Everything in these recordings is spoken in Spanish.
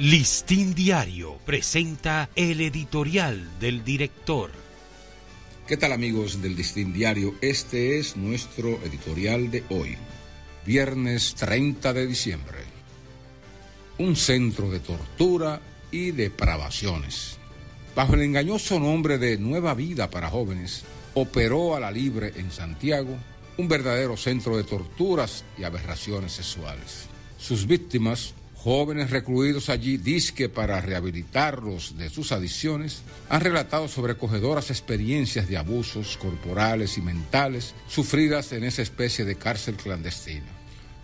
Listín Diario presenta el editorial del director. ¿Qué tal amigos del Listín Diario? Este es nuestro editorial de hoy, viernes 30 de diciembre. Un centro de tortura y depravaciones. Bajo el engañoso nombre de Nueva Vida para Jóvenes, operó a la libre en Santiago un verdadero centro de torturas y aberraciones sexuales. Sus víctimas Jóvenes recluidos allí, disque para rehabilitarlos de sus adicciones, han relatado sobrecogedoras experiencias de abusos corporales y mentales sufridas en esa especie de cárcel clandestina.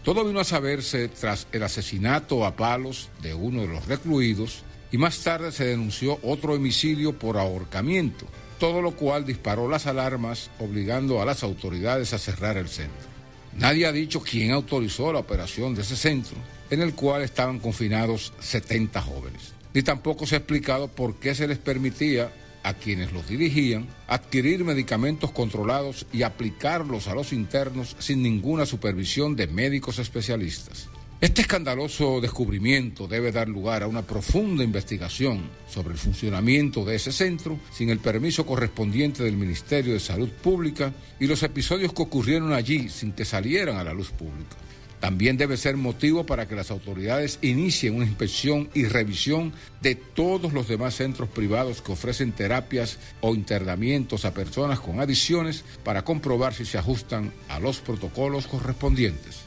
Todo vino a saberse tras el asesinato a palos de uno de los recluidos y más tarde se denunció otro homicidio por ahorcamiento, todo lo cual disparó las alarmas obligando a las autoridades a cerrar el centro. Nadie ha dicho quién autorizó la operación de ese centro, en el cual estaban confinados 70 jóvenes. Ni tampoco se ha explicado por qué se les permitía a quienes los dirigían adquirir medicamentos controlados y aplicarlos a los internos sin ninguna supervisión de médicos especialistas. Este escandaloso descubrimiento debe dar lugar a una profunda investigación sobre el funcionamiento de ese centro sin el permiso correspondiente del Ministerio de Salud Pública y los episodios que ocurrieron allí sin que salieran a la luz pública. También debe ser motivo para que las autoridades inicien una inspección y revisión de todos los demás centros privados que ofrecen terapias o internamientos a personas con adicciones para comprobar si se ajustan a los protocolos correspondientes.